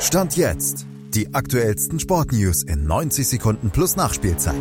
Stand jetzt. Die aktuellsten Sportnews in 90 Sekunden plus Nachspielzeit.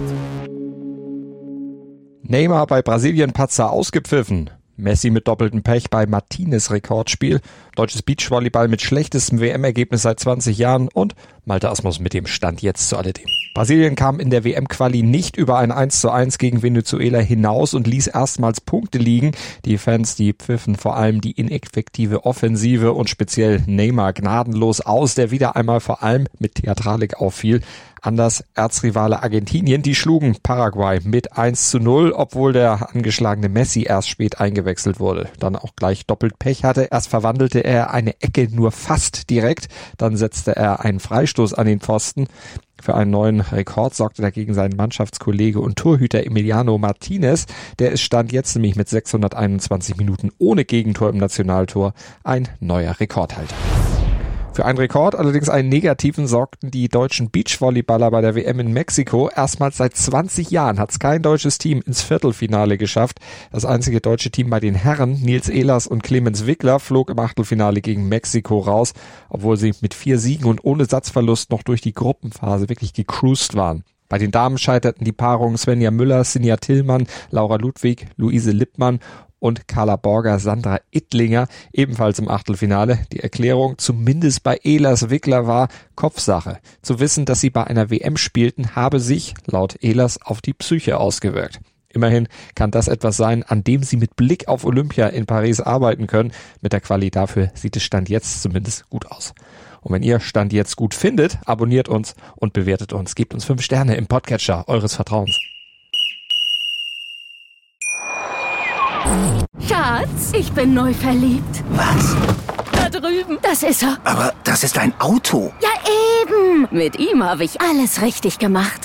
Neymar bei Brasilien Patzer ausgepfiffen. Messi mit doppeltem Pech bei Martinez Rekordspiel, deutsches Beachvolleyball mit schlechtestem WM-Ergebnis seit 20 Jahren und Malte Asmus mit dem Stand jetzt zu alledem. Brasilien kam in der WM-Quali nicht über ein 1 zu 1 gegen Venezuela hinaus und ließ erstmals Punkte liegen. Die Fans, die pfiffen vor allem die ineffektive Offensive und speziell Neymar gnadenlos aus, der wieder einmal vor allem mit Theatralik auffiel. Anders Erzrivale Argentinien, die schlugen Paraguay mit 1 zu 0, obwohl der angeschlagene Messi erst spät eingewechselt wurde. Dann auch gleich doppelt Pech hatte. Erst verwandelte er eine Ecke nur fast direkt, dann setzte er einen Freistoß an den Pfosten. Für einen neuen Rekord sorgte dagegen sein Mannschaftskollege und Torhüter Emiliano Martinez. Der ist Stand jetzt nämlich mit 621 Minuten ohne Gegentor im Nationaltor ein neuer Rekordhalter. Für einen Rekord, allerdings einen negativen, sorgten die deutschen Beachvolleyballer bei der WM in Mexiko. Erstmals seit 20 Jahren hat es kein deutsches Team ins Viertelfinale geschafft. Das einzige deutsche Team bei den Herren, Nils Ehlers und Clemens Wickler, flog im Achtelfinale gegen Mexiko raus, obwohl sie mit vier Siegen und ohne Satzverlust noch durch die Gruppenphase wirklich gecruised waren. Bei den Damen scheiterten die Paarungen Svenja Müller, Sinja Tillmann, Laura Ludwig, Luise Lippmann und Carla Borger, Sandra Ittlinger ebenfalls im Achtelfinale. Die Erklärung zumindest bei Ehlers Wickler war Kopfsache. Zu wissen, dass sie bei einer WM spielten, habe sich, laut Ehlers, auf die Psyche ausgewirkt. Immerhin kann das etwas sein, an dem Sie mit Blick auf Olympia in Paris arbeiten können. Mit der Quali dafür sieht es Stand jetzt zumindest gut aus. Und wenn ihr Stand jetzt gut findet, abonniert uns und bewertet uns. Gebt uns fünf Sterne im Podcatcher eures Vertrauens. Schatz, ich bin neu verliebt. Was? Da drüben. Das ist er. Aber das ist ein Auto. Ja, eben. Mit ihm habe ich alles richtig gemacht.